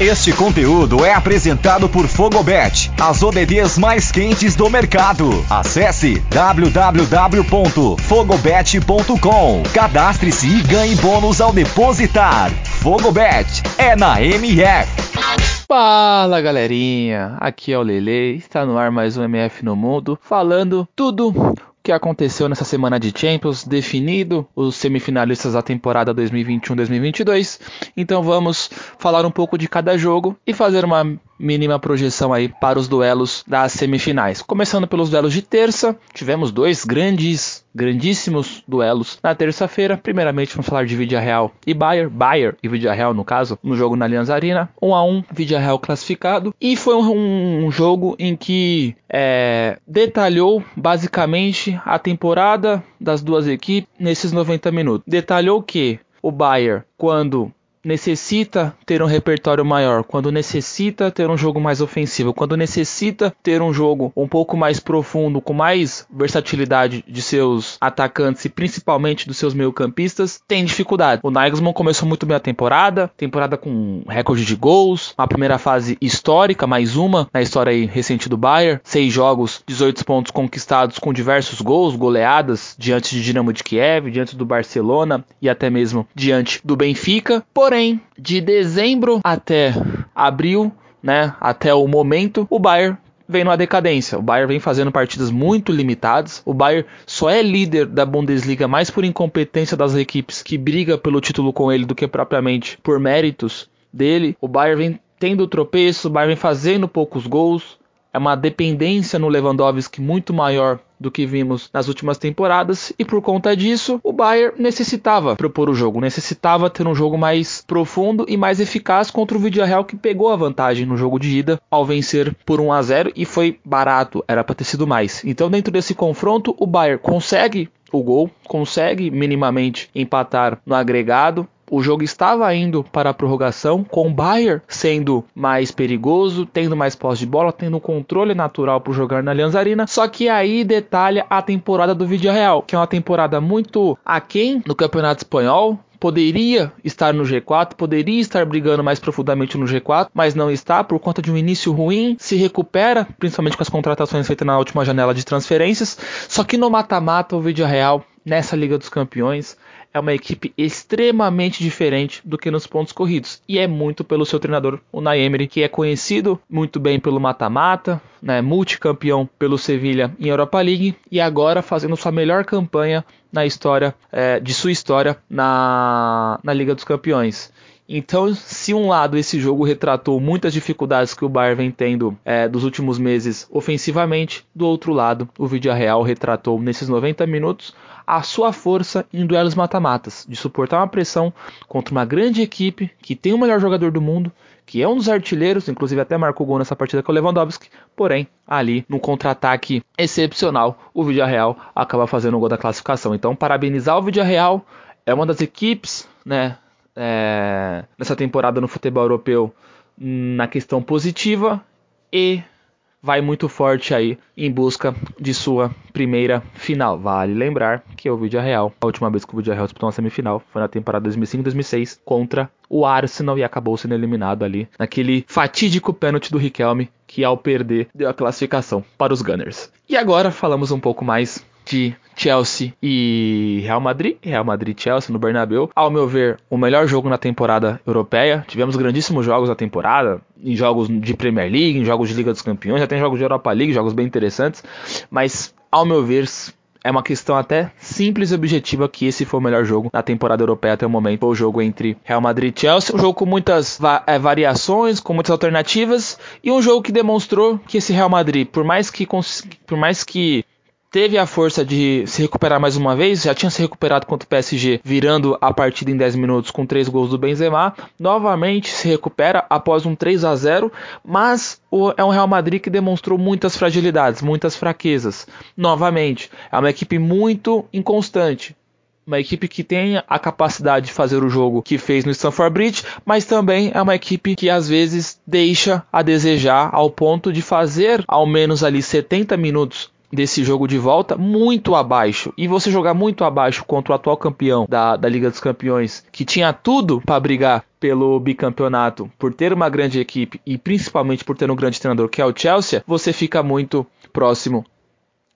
Este conteúdo é apresentado por Fogobet, as ODDs mais quentes do mercado. Acesse www.fogobet.com. Cadastre-se e ganhe bônus ao depositar. Fogobet é na MF. Fala galerinha, aqui é o Lele, está no ar mais um MF no Mundo, falando tudo que aconteceu nessa semana de Champions, definido os semifinalistas da temporada 2021-2022. Então vamos falar um pouco de cada jogo e fazer uma mínima projeção aí para os duelos das semifinais. Começando pelos duelos de terça, tivemos dois grandes, grandíssimos duelos na terça-feira. Primeiramente vamos falar de Vidia Real e Bayern, Bayern e Vidia Real no caso, no jogo na Allianz Arena, 1 a 1, Vidia Real classificado e foi um, um jogo em que é, detalhou basicamente a temporada das duas equipes nesses 90 minutos. Detalhou que o Bayern, quando necessita ter um repertório maior, quando necessita ter um jogo mais ofensivo, quando necessita ter um jogo um pouco mais profundo, com mais versatilidade de seus atacantes e principalmente dos seus meio-campistas, tem dificuldade. O Nagelsmann começou muito bem a temporada, temporada com recorde de gols, uma primeira fase histórica, mais uma na história recente do Bayern, seis jogos, 18 pontos conquistados com diversos gols, goleadas diante de Dinamo de Kiev, diante do Barcelona e até mesmo diante do Benfica. Porém, de dezembro até abril, né, até o momento, o Bayern vem numa decadência. O Bayern vem fazendo partidas muito limitadas. O Bayern só é líder da Bundesliga mais por incompetência das equipes que briga pelo título com ele do que propriamente por méritos dele. O Bayern vem tendo tropeço, o Bayern vem fazendo poucos gols. É uma dependência no Lewandowski muito maior do que vimos nas últimas temporadas e por conta disso o Bayern necessitava propor o jogo, necessitava ter um jogo mais profundo e mais eficaz contra o Villarreal que pegou a vantagem no jogo de ida ao vencer por 1 a 0 e foi barato, era para ter sido mais. Então dentro desse confronto o Bayern consegue o gol, consegue minimamente empatar no agregado, o jogo estava indo para a prorrogação, com o Bayern sendo mais perigoso, tendo mais posse de bola, tendo controle natural para jogar na Allianz Arena. Só que aí detalha a temporada do Vídeo Real, que é uma temporada muito aquém no Campeonato Espanhol, poderia estar no G4, poderia estar brigando mais profundamente no G4, mas não está por conta de um início ruim, se recupera, principalmente com as contratações feitas na última janela de transferências. Só que no mata-mata o Vídeo Real nessa Liga dos Campeões é uma equipe extremamente diferente do que nos pontos corridos. E é muito pelo seu treinador, o Naemery, que é conhecido muito bem pelo mata-mata, né, multicampeão pelo Sevilha em Europa League e agora fazendo sua melhor campanha na história é, de sua história na, na Liga dos Campeões. Então, se um lado esse jogo retratou muitas dificuldades que o Bayern vem tendo é, dos últimos meses ofensivamente, do outro lado, o Vídeo Real retratou nesses 90 minutos a sua força em duelos mata-matas, de suportar uma pressão contra uma grande equipe que tem o melhor jogador do mundo, que é um dos artilheiros, inclusive até marcou gol nessa partida com o Lewandowski, porém, ali, no contra-ataque excepcional, o Villarreal acaba fazendo o gol da classificação. Então, parabenizar o Villarreal, é uma das equipes, né, é, nessa temporada no futebol europeu na questão positiva e vai muito forte aí em busca de sua primeira final. Vale lembrar que o Vídeo Real, a última vez que o Vídeo Real disputou uma semifinal foi na temporada 2005-2006 contra o Arsenal e acabou sendo eliminado ali naquele fatídico pênalti do Riquelme que ao perder deu a classificação para os Gunners. E agora falamos um pouco mais de Chelsea e Real Madrid, Real Madrid Chelsea no Bernabéu. Ao meu ver, o melhor jogo na temporada europeia. Tivemos grandíssimos jogos na temporada, em jogos de Premier League, em jogos de Liga dos Campeões, já tem jogos de Europa League, jogos bem interessantes, mas ao meu ver, é uma questão até simples e objetiva que esse foi o melhor jogo na temporada europeia até o momento. Foi o jogo entre Real Madrid e Chelsea. Um jogo com muitas va é, variações, com muitas alternativas. E um jogo que demonstrou que esse Real Madrid, por mais que, por mais que teve a força de se recuperar mais uma vez, já tinha se recuperado contra o PSG, virando a partida em 10 minutos com 3 gols do Benzema, novamente se recupera após um 3 a 0, mas é um Real Madrid que demonstrou muitas fragilidades, muitas fraquezas. Novamente, é uma equipe muito inconstante, uma equipe que tem a capacidade de fazer o jogo que fez no Stamford Bridge, mas também é uma equipe que às vezes deixa a desejar ao ponto de fazer ao menos ali 70 minutos desse jogo de volta muito abaixo. E você jogar muito abaixo contra o atual campeão da, da Liga dos Campeões, que tinha tudo para brigar pelo bicampeonato, por ter uma grande equipe e principalmente por ter um grande treinador que é o Chelsea, você fica muito próximo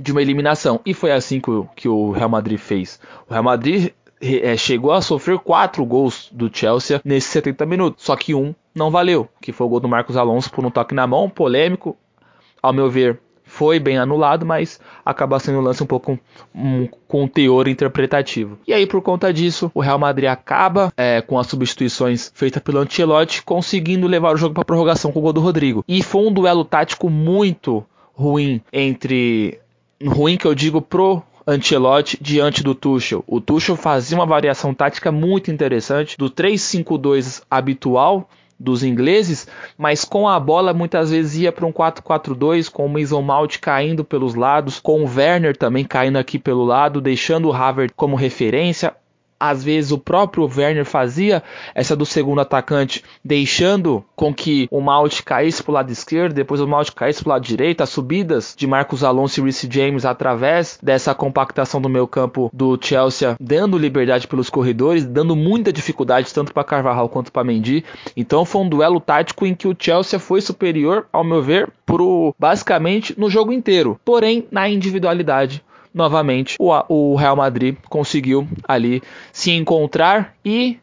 de uma eliminação. E foi assim que o, que o Real Madrid fez. O Real Madrid é, chegou a sofrer quatro gols do Chelsea nesses 70 minutos, só que um não valeu, que foi o gol do Marcos Alonso por um toque na mão, polêmico, ao meu ver, foi bem anulado, mas acaba sendo um lance um pouco um, com um teor interpretativo. E aí, por conta disso, o Real Madrid acaba é, com as substituições feitas pelo Ancelotti, conseguindo levar o jogo para prorrogação com o gol do Rodrigo. E foi um duelo tático muito ruim entre ruim que eu digo pro Ancelotti diante do Tuchel. O Tuchel fazia uma variação tática muito interessante do 3-5-2 habitual dos ingleses, mas com a bola muitas vezes ia para um 4-4-2, com o Mason Mount caindo pelos lados, com o Werner também caindo aqui pelo lado, deixando o Havertz como referência às vezes o próprio Werner fazia essa do segundo atacante, deixando com que o Malte caísse para o lado esquerdo, depois o Malte caísse para o lado direito, as subidas de Marcos Alonso e Reece James através dessa compactação do meio campo do Chelsea, dando liberdade pelos corredores, dando muita dificuldade tanto para Carvajal quanto para Mendy. Então foi um duelo tático em que o Chelsea foi superior, ao meu ver, pro, basicamente no jogo inteiro, porém na individualidade novamente o, o Real Madrid conseguiu ali se encontrar e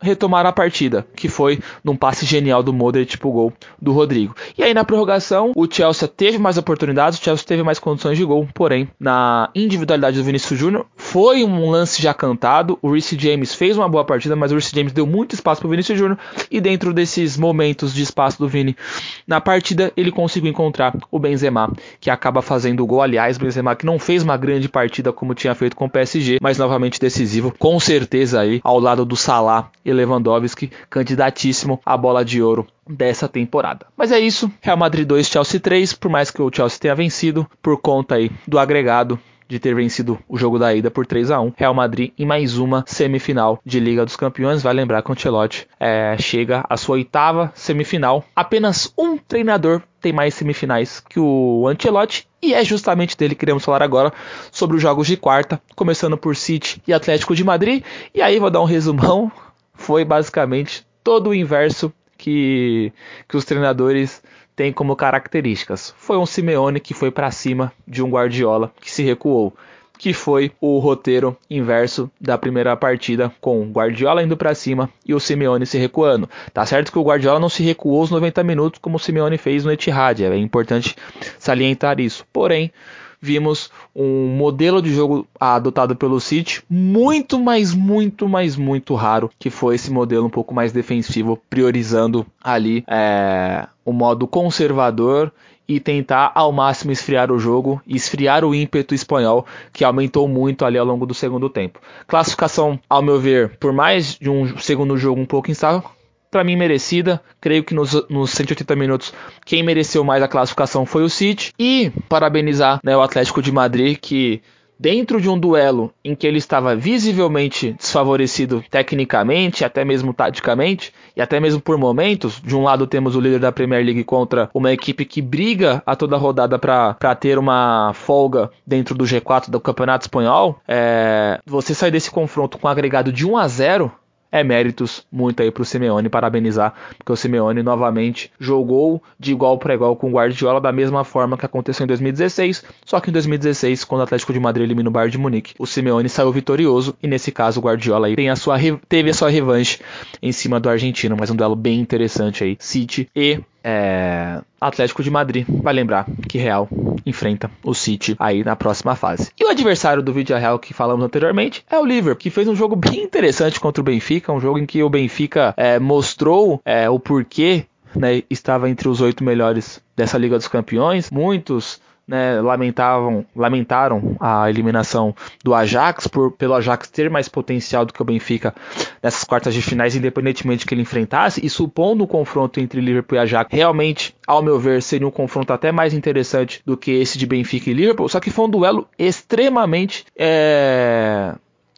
retomar a partida, que foi num passe genial do Modric pro gol do Rodrigo. E aí na prorrogação, o Chelsea teve mais oportunidades, o Chelsea teve mais condições de gol, porém, na individualidade do Vinícius Júnior, foi um lance já cantado, o Reece James fez uma boa partida, mas o Reece James deu muito espaço pro Vinícius Júnior, e dentro desses momentos de espaço do Vini na partida, ele conseguiu encontrar o Benzema, que acaba fazendo o gol, aliás, Benzema que não fez uma grande partida como tinha feito com o PSG, mas novamente decisivo, com certeza aí, ao lado do Salah e Lewandowski, candidatíssimo à bola de ouro dessa temporada. Mas é isso, Real Madrid 2, Chelsea 3, por mais que o Chelsea tenha vencido, por conta aí do agregado de ter vencido o jogo da ida por 3 a 1 Real Madrid em mais uma semifinal de Liga dos Campeões. Vai lembrar que o Ancelotti é, chega à sua oitava semifinal. Apenas um treinador tem mais semifinais que o Ancelotti e é justamente dele que queremos falar agora sobre os jogos de quarta, começando por City e Atlético de Madrid. E aí vou dar um resumão. Foi basicamente todo o inverso que, que os treinadores têm como características. Foi um Simeone que foi para cima de um Guardiola que se recuou que foi o roteiro inverso da primeira partida, com o Guardiola indo para cima e o Simeone se recuando. Tá certo que o Guardiola não se recuou os 90 minutos como o Simeone fez no Etihad, é importante salientar isso. Porém, vimos um modelo de jogo adotado pelo City muito, mais, muito, mais, muito raro, que foi esse modelo um pouco mais defensivo, priorizando ali é, o modo conservador e tentar ao máximo esfriar o jogo esfriar o ímpeto espanhol que aumentou muito ali ao longo do segundo tempo. Classificação, ao meu ver, por mais de um segundo jogo um pouco instável, para mim merecida. Creio que nos, nos 180 minutos quem mereceu mais a classificação foi o City. E parabenizar né, o Atlético de Madrid que dentro de um duelo em que ele estava visivelmente desfavorecido tecnicamente, até mesmo taticamente, e até mesmo por momentos, de um lado temos o líder da Premier League contra uma equipe que briga a toda rodada para ter uma folga dentro do G4 do Campeonato Espanhol, é, você sai desse confronto com um agregado de 1 a 0 é méritos muito aí para o Simeone, parabenizar, porque o Simeone novamente jogou de igual para igual com o Guardiola da mesma forma que aconteceu em 2016, só que em 2016, quando o Atlético de Madrid elimina o Bayern de Munique, o Simeone saiu vitorioso e nesse caso o Guardiola aí tem a sua teve a sua revanche em cima do argentino, mas um duelo bem interessante aí, City e é, Atlético de Madrid. Vai lembrar que Real enfrenta o City aí na próxima fase. E o adversário do Vídeo Real que falamos anteriormente é o Liverpool, que fez um jogo bem interessante contra o Benfica, um jogo em que o Benfica é, mostrou é, o porquê né, estava entre os oito melhores dessa Liga dos Campeões. Muitos né, lamentavam, lamentaram a eliminação do Ajax por, pelo Ajax ter mais potencial do que o Benfica nessas quartas de finais, independentemente que ele enfrentasse, e supondo o confronto entre Liverpool e Ajax, realmente, ao meu ver, seria um confronto até mais interessante do que esse de Benfica e Liverpool, só que foi um duelo extremamente é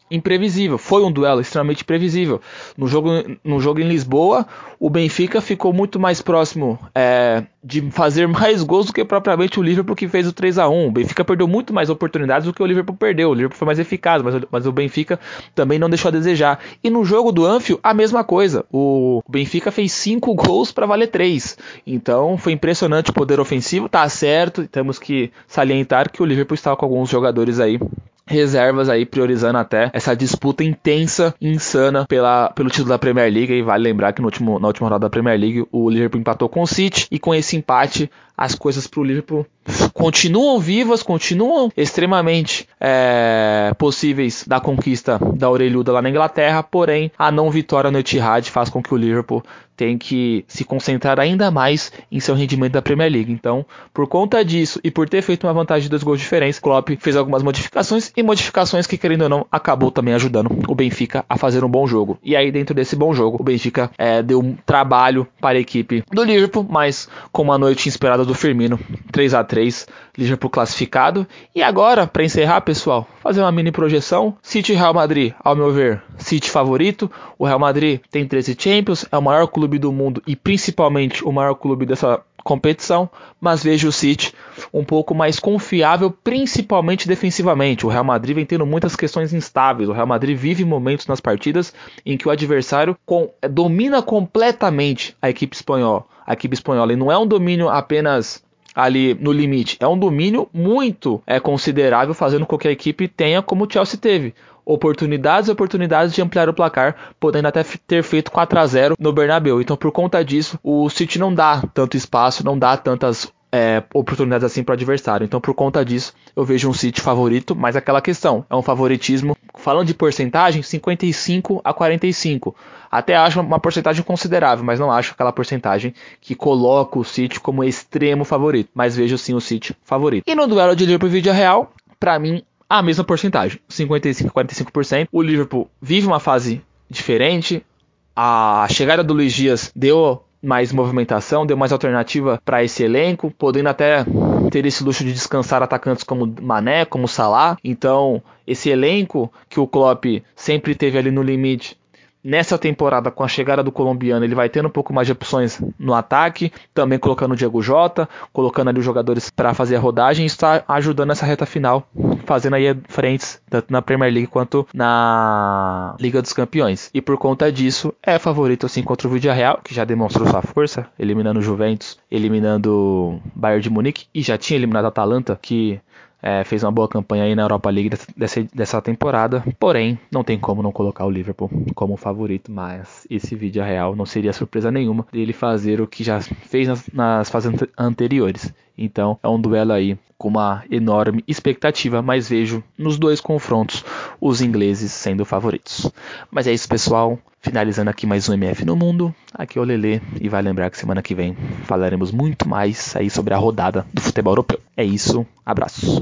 imprevisível. Foi um duelo extremamente previsível. No jogo, no jogo em Lisboa, o Benfica ficou muito mais próximo é, de fazer mais gols do que propriamente o Liverpool que fez o 3 a 1 O Benfica perdeu muito mais oportunidades do que o Liverpool perdeu. O Liverpool foi mais eficaz, mas, mas o Benfica também não deixou a desejar. E no jogo do Anfield, a mesma coisa. O Benfica fez 5 gols para valer 3. Então foi impressionante o poder ofensivo. Tá certo, temos que salientar que o Liverpool estava com alguns jogadores aí reservas aí priorizando até essa disputa intensa, insana pela, pelo título da Premier League. E vale lembrar que no último, na última rodada da Premier League o Liverpool empatou com o City e com esse empate as coisas para o Liverpool continuam vivas, continuam extremamente é, possíveis da conquista da orelhuda lá na Inglaterra, porém a não vitória no Etihad faz com que o Liverpool tenha que se concentrar ainda mais em seu rendimento da Premier League. Então, por conta disso e por ter feito uma vantagem de dois gols diferentes, Klopp fez algumas modificações e modificações que, querendo ou não, acabou também ajudando o Benfica a fazer um bom jogo. E aí, dentro desse bom jogo, o Benfica é, deu um trabalho para a equipe do Liverpool, mas com uma noite inspirada do Firmino, 3 a 3 Liverpool classificado. E agora, para encerrar, pessoal, fazer uma mini projeção. City Real Madrid, ao meu ver, City favorito. O Real Madrid tem 13 Champions, é o maior clube do mundo e principalmente o maior clube dessa competição, mas vejo o City um pouco mais confiável, principalmente defensivamente. O Real Madrid vem tendo muitas questões instáveis. O Real Madrid vive momentos nas partidas em que o adversário com, domina completamente a equipe espanhola. A equipe espanhola e não é um domínio apenas ali no limite. É um domínio muito é, considerável, fazendo com que a equipe tenha como o Chelsea teve. Oportunidades e oportunidades de ampliar o placar, podendo até ter feito 4 a 0 no Bernabéu. Então, por conta disso, o City não dá tanto espaço, não dá tantas é, oportunidades assim para o adversário. Então, por conta disso, eu vejo um City favorito, mas aquela questão é um favoritismo. Falando de porcentagem, 55 a 45. Até acho uma porcentagem considerável, mas não acho aquela porcentagem que coloca o City como extremo favorito. Mas vejo sim o City favorito. E no duelo de Liverpool e Vídeo Real, para mim, a mesma porcentagem, 55 a 45%. O Liverpool vive uma fase diferente. A chegada do Luiz Dias deu mais movimentação, deu mais alternativa para esse elenco, podendo até ter esse luxo de descansar atacantes como Mané, como Salah. Então, esse elenco que o Klopp sempre teve ali no limite Nessa temporada, com a chegada do colombiano, ele vai tendo um pouco mais de opções no ataque, também colocando o Diego Jota, colocando ali os jogadores para fazer a rodagem está ajudando essa reta final, fazendo aí frentes, tanto na Premier League quanto na Liga dos Campeões. E por conta disso, é favorito assim contra o Villarreal, que já demonstrou sua força, eliminando o Juventus, eliminando o Bayern de Munique e já tinha eliminado a Atalanta, que é, fez uma boa campanha aí na Europa League dessa, dessa temporada, porém não tem como não colocar o Liverpool como favorito, mas esse vídeo é real não seria surpresa nenhuma dele fazer o que já fez nas, nas fases anteriores. Então é um duelo aí com uma enorme expectativa, mas vejo nos dois confrontos os ingleses sendo favoritos. Mas é isso, pessoal. Finalizando aqui mais um MF no Mundo. Aqui é o Lele e vai lembrar que semana que vem falaremos muito mais aí sobre a rodada do futebol europeu. É isso, abraços.